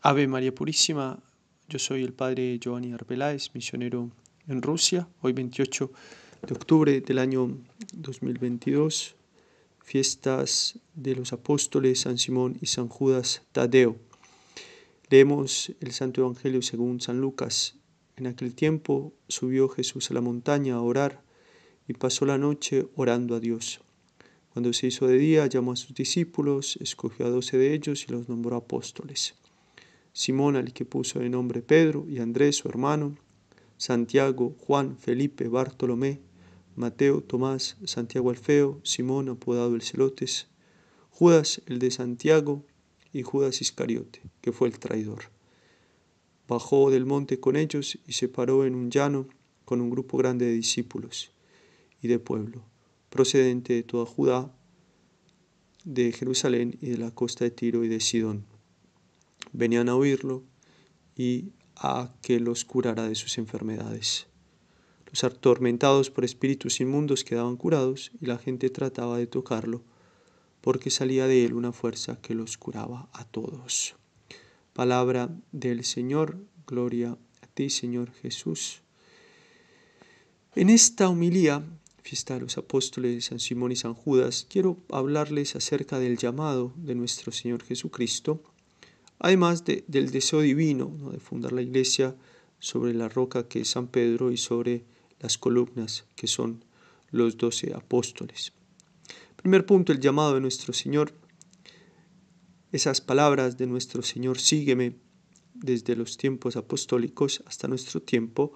Ave María Purísima, yo soy el padre Giovanni Arbeláez, misionero en Rusia, hoy 28 de octubre del año 2022, fiestas de los apóstoles San Simón y San Judas Tadeo. Leemos el Santo Evangelio según San Lucas. En aquel tiempo subió Jesús a la montaña a orar y pasó la noche orando a Dios. Cuando se hizo de día, llamó a sus discípulos, escogió a doce de ellos y los nombró apóstoles Simón al que puso de nombre Pedro y Andrés su hermano, Santiago, Juan, Felipe, Bartolomé, Mateo, Tomás, Santiago Alfeo, Simón apodado el Celotes, Judas el de Santiago y Judas Iscariote, que fue el traidor. Bajó del monte con ellos y se paró en un llano con un grupo grande de discípulos y de pueblo, procedente de toda Judá, de Jerusalén y de la costa de Tiro y de Sidón venían a oírlo y a que los curara de sus enfermedades. Los atormentados por espíritus inmundos quedaban curados y la gente trataba de tocarlo porque salía de él una fuerza que los curaba a todos. Palabra del Señor, gloria a ti Señor Jesús. En esta homilía, fiesta de los apóstoles San Simón y San Judas, quiero hablarles acerca del llamado de nuestro Señor Jesucristo además del deseo divino de fundar la iglesia sobre la roca que es San Pedro y sobre las columnas que son los doce apóstoles. Primer punto, el llamado de nuestro Señor. Esas palabras de nuestro Señor, sígueme, desde los tiempos apostólicos hasta nuestro tiempo,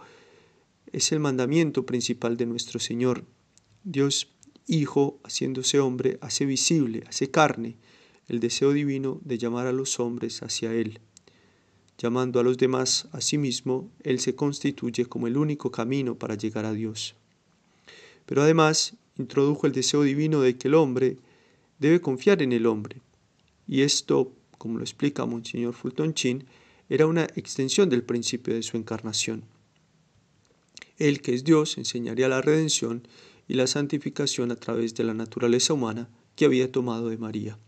es el mandamiento principal de nuestro Señor. Dios Hijo, haciéndose hombre, hace visible, hace carne, el deseo divino de llamar a los hombres hacia Él. Llamando a los demás a sí mismo, Él se constituye como el único camino para llegar a Dios. Pero además introdujo el deseo divino de que el hombre debe confiar en el hombre. Y esto, como lo explica Monseñor Fulton Chin, era una extensión del principio de su encarnación. Él, que es Dios, enseñaría la redención y la santificación a través de la naturaleza humana que había tomado de María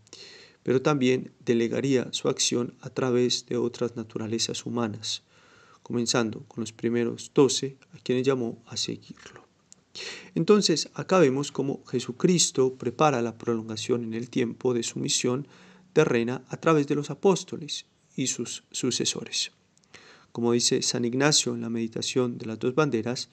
pero también delegaría su acción a través de otras naturalezas humanas, comenzando con los primeros doce a quienes llamó a seguirlo. Entonces, acá vemos cómo Jesucristo prepara la prolongación en el tiempo de su misión terrena a través de los apóstoles y sus sucesores. Como dice San Ignacio en la meditación de las dos banderas,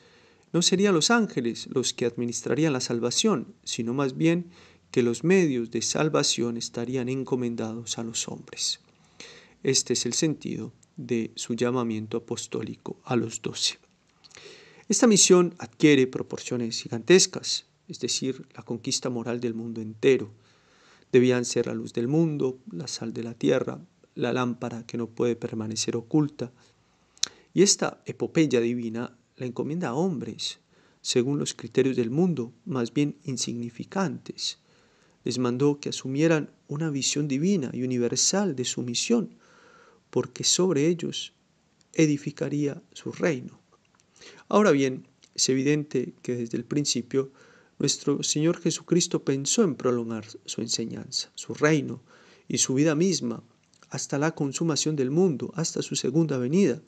no serían los ángeles los que administrarían la salvación, sino más bien que los medios de salvación estarían encomendados a los hombres. Este es el sentido de su llamamiento apostólico a los doce. Esta misión adquiere proporciones gigantescas, es decir, la conquista moral del mundo entero. Debían ser la luz del mundo, la sal de la tierra, la lámpara que no puede permanecer oculta. Y esta epopeya divina la encomienda a hombres, según los criterios del mundo, más bien insignificantes, les mandó que asumieran una visión divina y universal de su misión, porque sobre ellos edificaría su reino. Ahora bien, es evidente que desde el principio nuestro Señor Jesucristo pensó en prolongar su enseñanza, su reino y su vida misma hasta la consumación del mundo, hasta su segunda venida.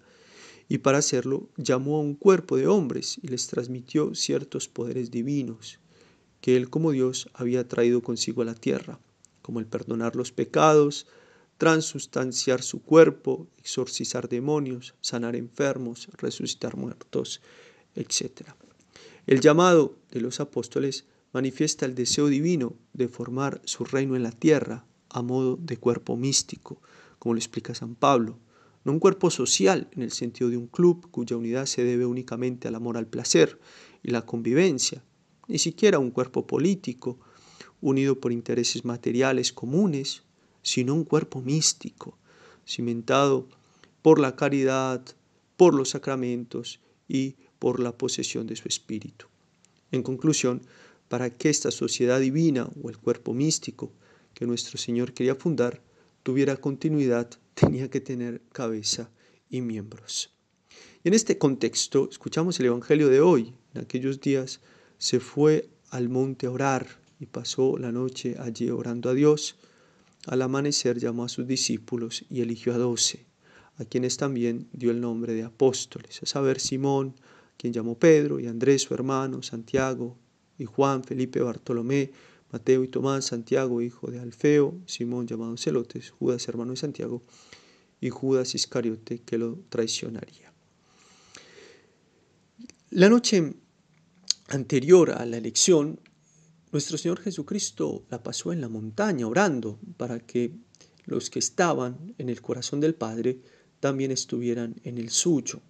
Y para hacerlo llamó a un cuerpo de hombres y les transmitió ciertos poderes divinos que Él como Dios había traído consigo a la tierra, como el perdonar los pecados, transustanciar su cuerpo, exorcizar demonios, sanar enfermos, resucitar muertos, etc. El llamado de los apóstoles manifiesta el deseo divino de formar su reino en la tierra a modo de cuerpo místico, como lo explica San Pablo, no un cuerpo social en el sentido de un club cuya unidad se debe únicamente al amor al placer y la convivencia, ni siquiera un cuerpo político unido por intereses materiales comunes, sino un cuerpo místico, cimentado por la caridad, por los sacramentos y por la posesión de su espíritu. En conclusión, para que esta sociedad divina o el cuerpo místico que nuestro Señor quería fundar tuviera continuidad, tenía que tener cabeza y miembros. Y en este contexto escuchamos el Evangelio de hoy, en aquellos días se fue al monte a orar y pasó la noche allí orando a Dios. Al amanecer llamó a sus discípulos y eligió a doce, a quienes también dio el nombre de apóstoles, a saber Simón, quien llamó Pedro, y Andrés su hermano, Santiago, y Juan, Felipe, Bartolomé, Mateo y Tomás, Santiago, hijo de Alfeo, Simón llamado Celotes, Judas, hermano de Santiago, y Judas Iscariote, que lo traicionaría. La noche anterior a la elección, nuestro Señor Jesucristo la pasó en la montaña orando para que los que estaban en el corazón del Padre también estuvieran en el suyo.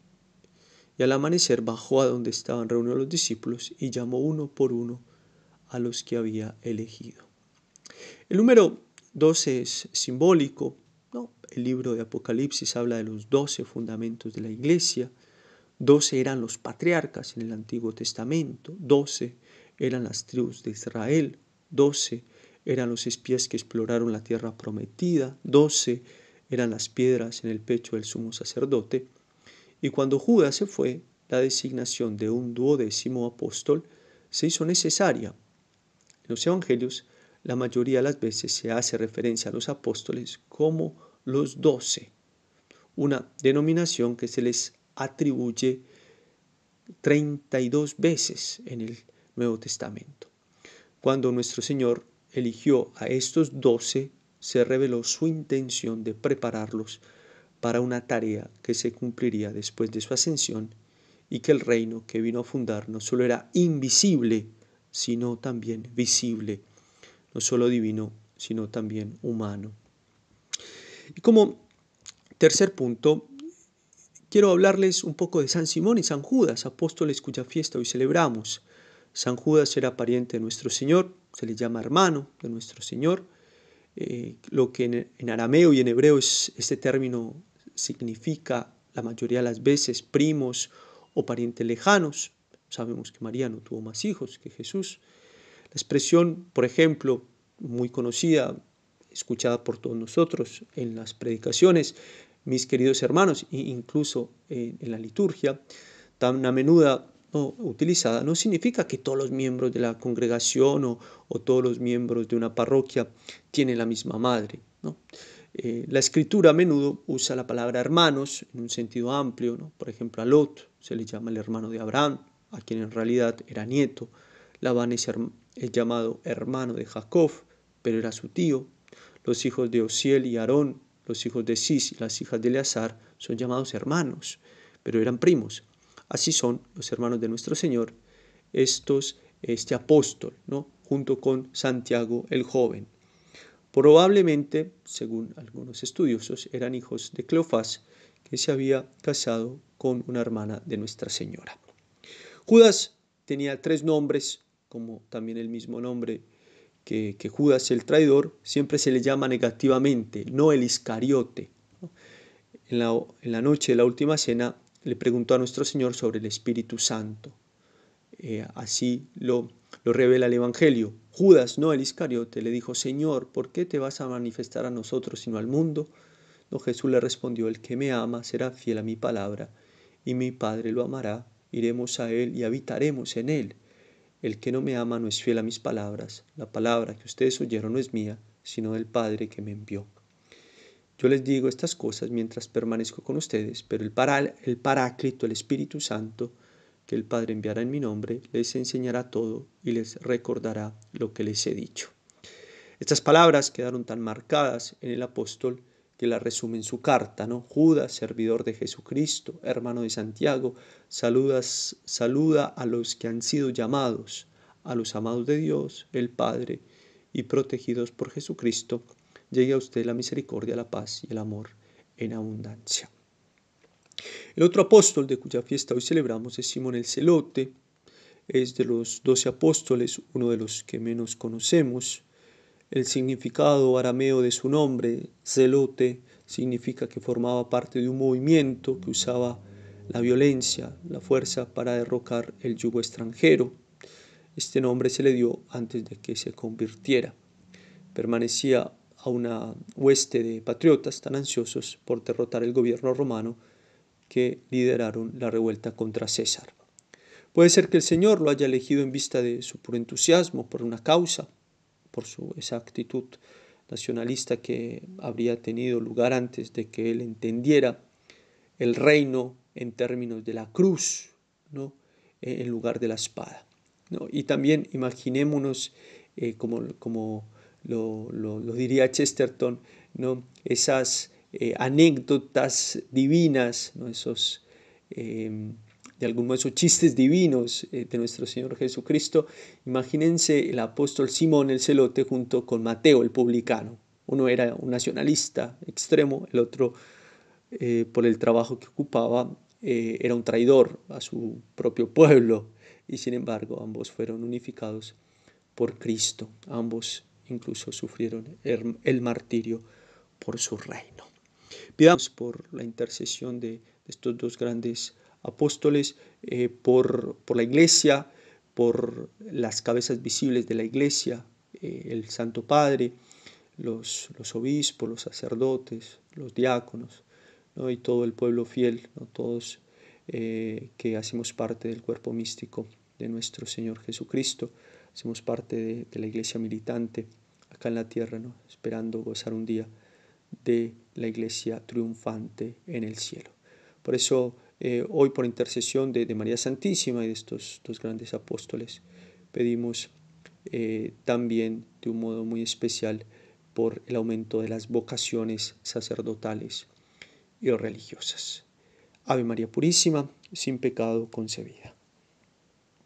Y al amanecer bajó a donde estaban reunidos los discípulos y llamó uno por uno a los que había elegido. El número 12 es simbólico. ¿no? El libro de Apocalipsis habla de los 12 fundamentos de la iglesia. 12 eran los patriarcas en el Antiguo Testamento. 12 eran las tribus de Israel. 12 eran los espías que exploraron la tierra prometida. 12 eran las piedras en el pecho del sumo sacerdote. Y cuando Judas se fue, la designación de un duodécimo apóstol se hizo necesaria. En los evangelios, la mayoría de las veces se hace referencia a los apóstoles como los doce, una denominación que se les atribuye 32 veces en el Nuevo Testamento. Cuando nuestro Señor eligió a estos doce, se reveló su intención de prepararlos para una tarea que se cumpliría después de su ascensión y que el reino que vino a fundar no solo era invisible, sino también visible, no solo divino, sino también humano. Y como tercer punto, quiero hablarles un poco de San Simón y San Judas, apóstoles cuya fiesta hoy celebramos. San Judas era pariente de nuestro Señor, se le llama hermano de nuestro Señor, eh, lo que en, arameo y en hebreo es este término significa la mayoría de las veces primos o parientes lejanos. Sabemos que María no tuvo más hijos que Jesús. La expresión, por ejemplo, muy conocida, escuchada por todos nosotros en las predicaciones, mis queridos hermanos, incluso en la liturgia, tan a menuda utilizada, no significa que todos los miembros de la congregación o, o todos los miembros de una parroquia tienen la misma madre. ¿no? Eh, la escritura a menudo usa la palabra hermanos en un sentido amplio, ¿no? por ejemplo a Lot se le llama el hermano de Abraham, a quien en realidad era nieto, Labán es, llamado hermano de Jacob, pero era su tío, los hijos de Osiel y Aarón, los hijos de Cis y las hijas de Eleazar son llamados hermanos, pero eran primos. Así son los hermanos de nuestro Señor, estos, este apóstol, ¿no? junto con Santiago el joven. Probablemente, según algunos estudiosos, eran hijos de Cleofás, que se había casado con una hermana de Nuestra Señora. Judas tenía tres nombres, como también el mismo nombre que, Judas el traidor, siempre se le llama negativamente, no el Iscariote. En, la, en la noche de la última cena le preguntó a nuestro Señor sobre el Espíritu Santo. Eh, así lo, lo revela el Evangelio. Judas, no el Iscariote, le dijo, Señor, ¿por qué te vas a manifestar a nosotros sino al mundo? No, Jesús le respondió, el que me ama será fiel a mi palabra, y mi Padre lo amará, iremos a él y habitaremos en él. El que no me ama no es fiel a mis palabras, la palabra que ustedes oyeron no es mía, sino del Padre que me envió. Yo les digo estas cosas mientras permanezco con ustedes, pero el, el Paráclito, el Espíritu Santo, que el Padre enviará en mi nombre, les enseñará todo y les recordará lo que les he dicho. Estas palabras quedaron tan marcadas en el apóstol las resume en su carta, ¿no? Judas, servidor de Jesucristo, hermano de Santiago, saludas, saluda a los que han sido llamados, a los amados de Dios, el Padre, y protegidos por Jesucristo, llegue a usted la misericordia, la paz y el amor en abundancia. El otro apóstol de cuya fiesta hoy celebramos es Simón el Celote. Es de los doce apóstoles uno de los que menos conocemos. El significado arameo de su nombre, celote, significa que formaba parte de un movimiento que usaba la violencia, la fuerza para derrocar el yugo extranjero. Este nombre se le dio antes de que se convirtiera. Permanecía a una hueste de patriotas tan ansiosos por derrotar el gobierno romano que lideraron la revuelta contra César. Puede ser que el Señor lo haya elegido en vista de su puro entusiasmo por una causa, por su, esa actitud nacionalista que habría tenido lugar antes de que él entendiera el reino en términos de la cruz, ¿no? E, en lugar de la espada. ¿no? Y también imaginémonos, eh, como, como lo, lo, diría Chesterton, ¿no? esas eh, anécdotas divinas, ¿no? esos, de algún modo, esos chistes divinos eh, de nuestro Señor Jesucristo. Imagínense el apóstol Simón el celote junto con Mateo el publicano. Uno era un nacionalista extremo, el otro, por el trabajo que ocupaba, eh, era un traidor a su propio pueblo y sin embargo ambos fueron unificados por Cristo. Ambos incluso sufrieron el, martirio por su reino. Pidamos por la intercesión de, estos dos grandes apóstoles, eh, por, por, la iglesia, por las cabezas visibles de la iglesia, eh, el Santo Padre, los, los obispos, los sacerdotes, los diáconos, y todo el pueblo fiel, ¿no? todos eh, que hacemos parte del cuerpo místico de nuestro Señor Jesucristo, hacemos parte de, la iglesia militante acá en la tierra, ¿no? esperando gozar un día de la iglesia triunfante en el cielo. Por eso eh, hoy por intercesión de, María Santísima y de estos dos grandes apóstoles, pedimos eh, también de un modo muy especial por el aumento de las vocaciones sacerdotales y religiosas. Ave María Purísima, sin pecado concebida.